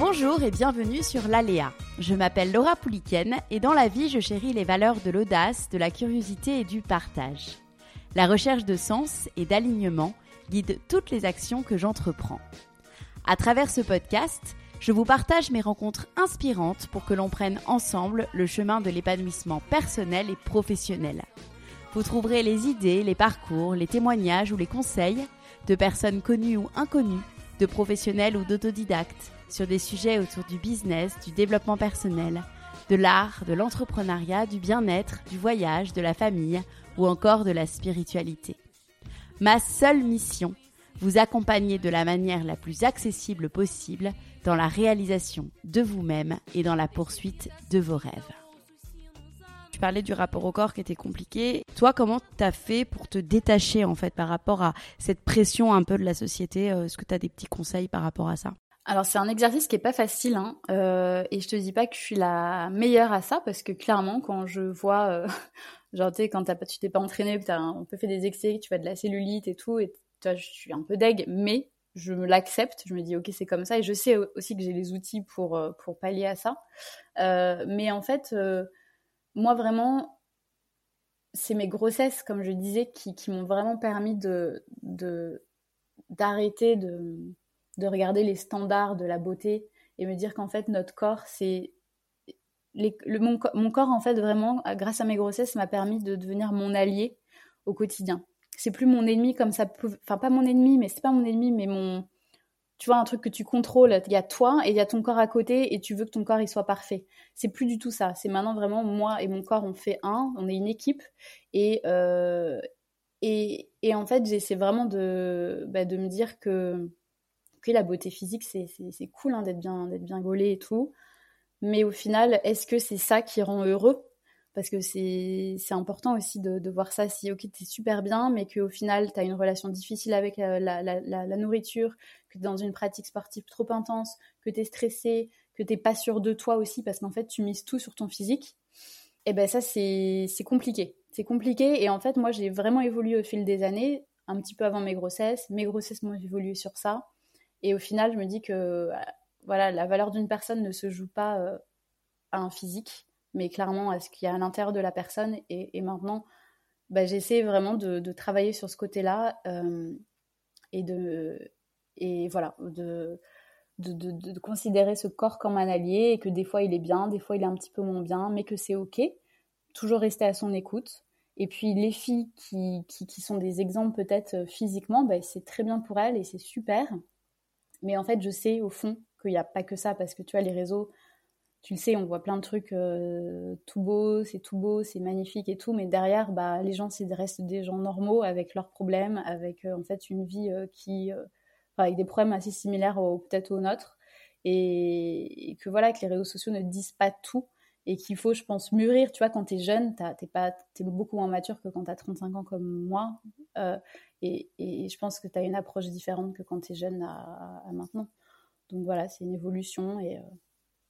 Bonjour et bienvenue sur l'Aléa. Je m'appelle Laura Pouliken et dans la vie, je chéris les valeurs de l'audace, de la curiosité et du partage. La recherche de sens et d'alignement guide toutes les actions que j'entreprends. À travers ce podcast, je vous partage mes rencontres inspirantes pour que l'on prenne ensemble le chemin de l'épanouissement personnel et professionnel. Vous trouverez les idées, les parcours, les témoignages ou les conseils de personnes connues ou inconnues, de professionnels ou d'autodidactes sur des sujets autour du business, du développement personnel, de l'art, de l'entrepreneuriat, du bien-être, du voyage, de la famille ou encore de la spiritualité. Ma seule mission, vous accompagner de la manière la plus accessible possible dans la réalisation de vous-même et dans la poursuite de vos rêves. Tu parlais du rapport au corps qui était compliqué. Toi, comment t'as fait pour te détacher en fait par rapport à cette pression un peu de la société? Euh, Est-ce que tu as des petits conseils par rapport à ça? Alors c'est un exercice qui est pas facile hein, euh, et je te dis pas que je suis la meilleure à ça parce que clairement quand je vois euh, genre tu sais quand tu t'es pas entraîné, tu as un peu fait des excès, tu as de la cellulite et tout et toi je suis un peu deg mais je me l'accepte, je me dis ok c'est comme ça et je sais aussi que j'ai les outils pour euh, pallier à ça. Mais en fait moi vraiment c'est mes grossesses comme je disais qui, qui m'ont vraiment permis de d'arrêter de de regarder les standards de la beauté et me dire qu'en fait notre corps c'est le, mon, mon, corps en fait vraiment grâce à mes grossesses m'a permis de devenir mon allié au quotidien. C'est plus mon ennemi comme ça enfin pas mon ennemi mais c'est pas mon ennemi mais mon tu vois un truc que tu contrôles. Il y a toi et il y a ton corps à côté et tu veux que ton corps il soit parfait. C'est plus du tout ça. C'est maintenant vraiment moi et mon corps on fait un on est une équipe et euh, et, et en fait j'essaie vraiment de bah, de me dire que que la beauté physique, c'est cool hein, d'être bien, bien gaulé et tout. Mais au final, est-ce que c'est ça qui rend heureux? Parce que c'est important aussi de, voir ça. Si, ok, t'es super bien, mais qu'au final, t'as une relation difficile avec la, la, nourriture, que t'es dans une pratique sportive trop intense, que t'es stressé, que t'es pas sûr de toi aussi, parce qu'en fait, tu mises tout sur ton physique. Et eh ben ça, c'est compliqué. C'est compliqué. Et en fait, moi, j'ai vraiment évolué au fil des années, un petit peu avant mes grossesses. Mes grossesses m'ont évolué sur ça. Et au final, je me dis que euh, voilà, la valeur d'une personne ne se joue pas euh, à un physique, mais clairement à ce qu'il y a à l'intérieur de la personne. Et, maintenant, bah, j'essaie vraiment de, travailler sur ce côté-là euh, et de et voilà de de, de, considérer ce corps comme un allié et que des fois il est bien, des fois il est un petit peu moins bien, mais que c'est ok. Toujours rester à son écoute. Et puis les filles qui, qui, sont des exemples peut-être physiquement, bah, c'est très bien pour elles et c'est super. Mais en fait, je sais au fond qu'il n'y a pas que ça, parce que tu vois, les réseaux, tu le sais, on voit plein de trucs euh, tout beau, c'est tout beau, c'est magnifique et tout, mais derrière, bah, les gens, restent des gens normaux avec leurs problèmes, avec euh, en fait une vie euh, qui, avec des problèmes assez similaires peut-être aux nôtres, et, que voilà, que les réseaux sociaux ne disent pas tout, et qu'il faut, je pense, mûrir. Tu vois, quand tu es jeune, tu es beaucoup moins mature que quand tu as 35 ans comme moi. Et, je pense que tu as une approche différente que quand tu es jeune à, maintenant. Donc voilà, c'est une évolution euh,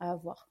à avoir.